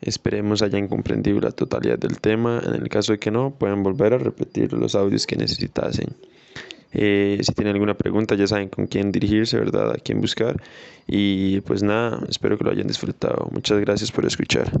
Esperemos hayan comprendido la totalidad del tema. En el caso de que no, pueden volver a repetir los audios que necesitasen. Eh, si tienen alguna pregunta, ya saben con quién dirigirse, ¿verdad? A quién buscar. Y pues nada, espero que lo hayan disfrutado. Muchas gracias por escuchar.